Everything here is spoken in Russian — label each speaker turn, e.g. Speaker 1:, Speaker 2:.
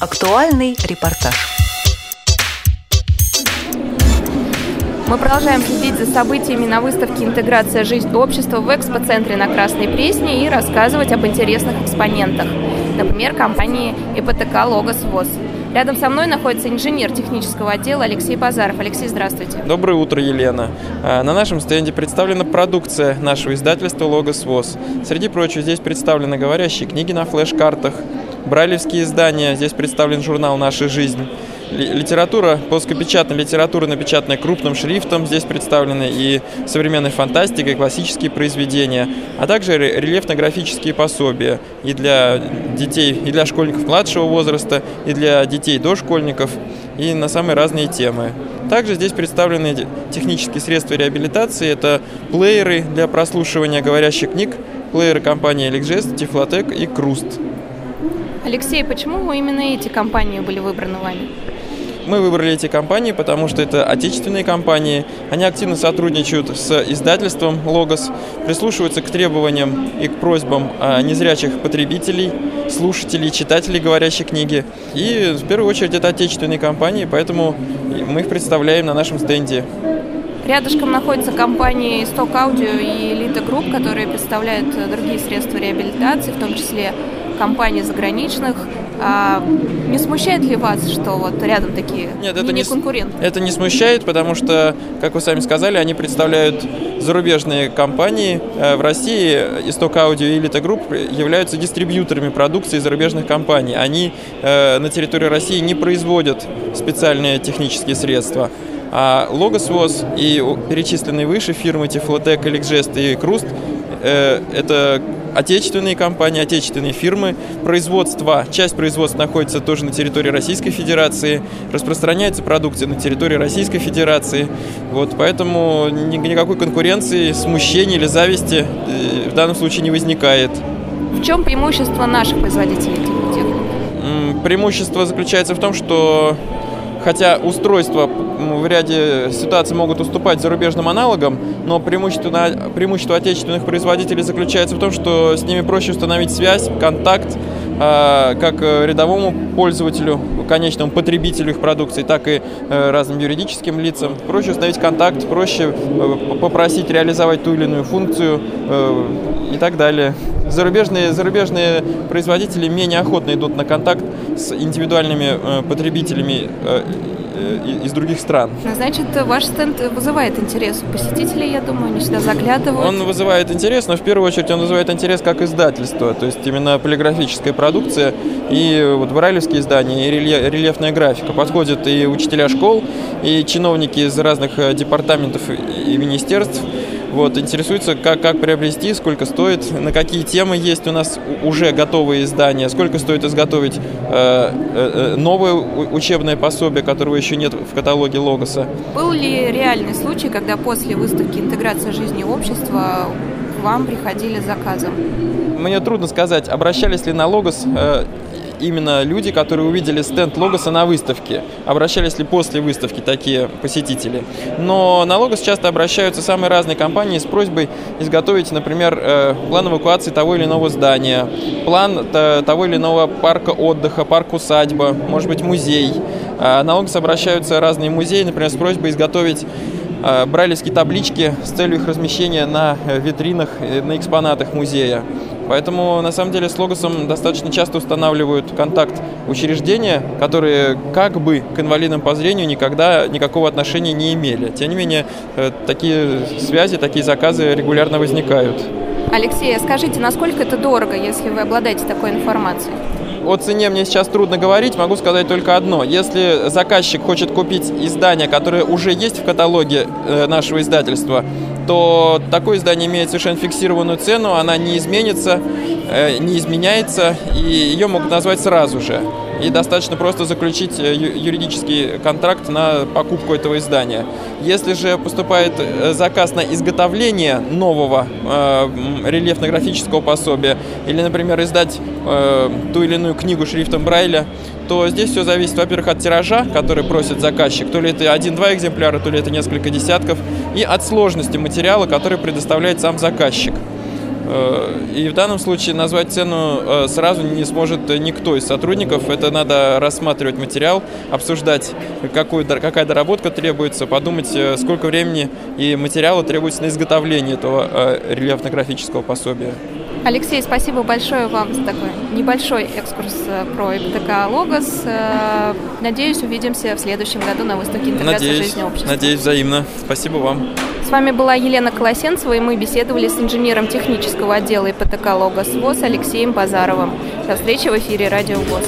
Speaker 1: Актуальный репортаж.
Speaker 2: Мы продолжаем следить за событиями на выставке «Интеграция. Жизнь общества» в экспоцентре на Красной Пресне и рассказывать об интересных экспонентах. Например, компании ИПТК «Логос ВОЗ». Рядом со мной находится инженер технического отдела Алексей Базаров. Алексей, здравствуйте.
Speaker 3: Доброе утро, Елена. А, на нашем стенде представлена продукция нашего издательства «Логос ВОЗ». Среди прочего, здесь представлены говорящие книги на флеш-картах, брайлевские издания, здесь представлен журнал «Наша жизнь», литература, плоскопечатная литература, напечатанная крупным шрифтом, здесь представлены и современная фантастика, и классические произведения, а также рельефно-графические пособия и для детей, и для школьников младшего возраста, и для детей дошкольников, и на самые разные темы. Также здесь представлены технические средства реабилитации, это плееры для прослушивания говорящих книг, плееры компании Elixgest, Tiflotec и Круст.
Speaker 2: Алексей, почему именно эти компании были выбраны вами?
Speaker 3: Мы выбрали эти компании, потому что это отечественные компании. Они активно сотрудничают с издательством «Логос», прислушиваются к требованиям и к просьбам а, незрячих потребителей, слушателей, читателей говорящей книги. И в первую очередь это отечественные компании, поэтому мы их представляем на нашем стенде.
Speaker 2: Рядышком находятся компании Stock Audio и Elite Group, которые представляют другие средства реабилитации, в том числе компании заграничных. А не смущает ли вас, что вот рядом такие
Speaker 3: Нет, это не
Speaker 2: конкуренты?
Speaker 3: Это не смущает, потому что, как вы сами сказали, они представляют зарубежные компании. Э, в России Исток Аудио и Elite Group являются дистрибьюторами продукции зарубежных компаний. Они э, на территории России не производят специальные технические средства. А Logos ВОЗ и перечисленные выше фирмы Tiflotec, Elixgest и Круст это отечественные компании, отечественные фирмы. Производство, часть производства находится тоже на территории Российской Федерации, распространяется продукция на территории Российской Федерации. Вот, поэтому никакой конкуренции, смущения или зависти э, в данном случае не возникает.
Speaker 2: В чем преимущество наших производителей?
Speaker 3: Преимущество заключается в том, что хотя устройства в ряде ситуаций могут уступать зарубежным аналогам, но преимущество, преимущество отечественных производителей заключается в том, что с ними проще установить связь, контакт, а, как рядовому пользователю, конечному потребителю их продукции, так и э, разным юридическим лицам. Проще установить контакт, проще э, попросить реализовать ту или иную функцию э, и так далее. Зарубежные, зарубежные производители менее охотно идут на контакт с индивидуальными потребителями Э, из других стран.
Speaker 2: Значит, ваш стенд вызывает интерес у посетителей, я думаю, они сюда заглядывают.
Speaker 3: Он вызывает интерес, но в первую очередь он вызывает интерес как издательство, то есть именно полиграфическая продукция и вот брайлевские издания, и рельефная графика. Подходят и учителя школ, и чиновники из разных э, департаментов и министерств, вот, интересуется, как, как приобрести, сколько стоит, на какие темы есть у нас уже готовые издания, сколько стоит изготовить э, э, э новое учебное пособие, которого еще нет в каталоге Логоса.
Speaker 2: Был ли реальный случай, когда после выставки «Интеграция жизни и общества» к вам приходили заказом?
Speaker 3: Мне трудно сказать, обращались ли на Логос э, именно люди, которые увидели стенд Логоса на выставке. Обращались ли после выставки такие посетители. Но на Логос часто обращаются самые разные компании с просьбой изготовить, например, э, план эвакуации того или иного здания, план того или иного парка отдыха, парк усадьба, может быть, музей. А на Логос обращаются разные музеи, например, с просьбой изготовить брайлевские таблички с целью их размещения на э, витринах, на экспонатах музея. Поэтому, на самом деле, с Логосом достаточно часто устанавливают контакт учреждения, которые как бы к инвалидам по зрению никогда никакого отношения не имели. Тем не менее, э, такие связи, такие заказы регулярно возникают.
Speaker 2: Алексей, а скажите, насколько это дорого, если вы обладаете такой информацией?
Speaker 3: О цене мне сейчас трудно говорить, могу сказать только одно. Если заказчик хочет купить издание, которое уже есть в каталоге э, нашего издательства, то такое издание имеет совершенно фиксированную цену, она не изменится, э, не изменяется, и ее могут назвать сразу же. И достаточно просто заключить э, юридический контракт на покупку этого издания. Если же поступает э, заказ на изготовление нового э, рельефно-графического пособия, или, например, издать э, ту или иную книгу шрифтом Брайля, то здесь все зависит, во-первых, от тиража, который просит заказчик, то ли это один-два экземпляра, то ли это несколько десятков, и от сложности материала, который предоставляет сам заказчик. И в данном случае назвать цену сразу не сможет никто из сотрудников. Это надо рассматривать материал, обсуждать, какую, какая доработка требуется, подумать, сколько времени и материала требуется на изготовление этого рельефно-графического пособия.
Speaker 2: Алексей, спасибо большое вам за такой небольшой экскурс э, про ИПТК «Логос». Э, надеюсь, увидимся в следующем году на выставке «Интеграция
Speaker 3: надеюсь,
Speaker 2: жизни общества».
Speaker 3: Надеюсь, взаимно. Спасибо вам.
Speaker 2: С вами была Елена Колосенцева, и мы беседовали с инженером технического отдела ИПТК «Логос ВОЗ» Алексеем Базаровым. До встречи в эфире «Радио ВОЗ».